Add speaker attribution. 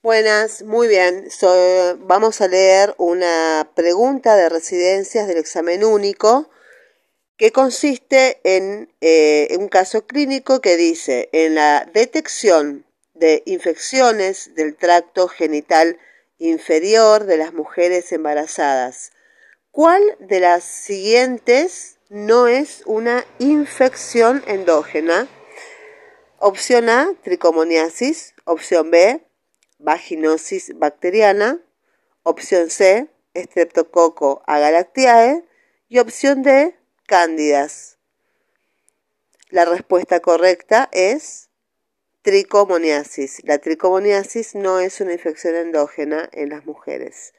Speaker 1: Buenas, muy bien. vamos a leer una pregunta de residencias del examen único que consiste en eh, un caso clínico que dice en la detección de infecciones del tracto genital inferior de las mujeres embarazadas. ¿Cuál de las siguientes no es una infección endógena? Opción A, tricomoniasis. Opción B, vaginosis bacteriana. Opción C, Streptococo agalactiae. Y opción D, cándidas. La respuesta correcta es tricomoniasis. La tricomoniasis no es una infección endógena en las mujeres.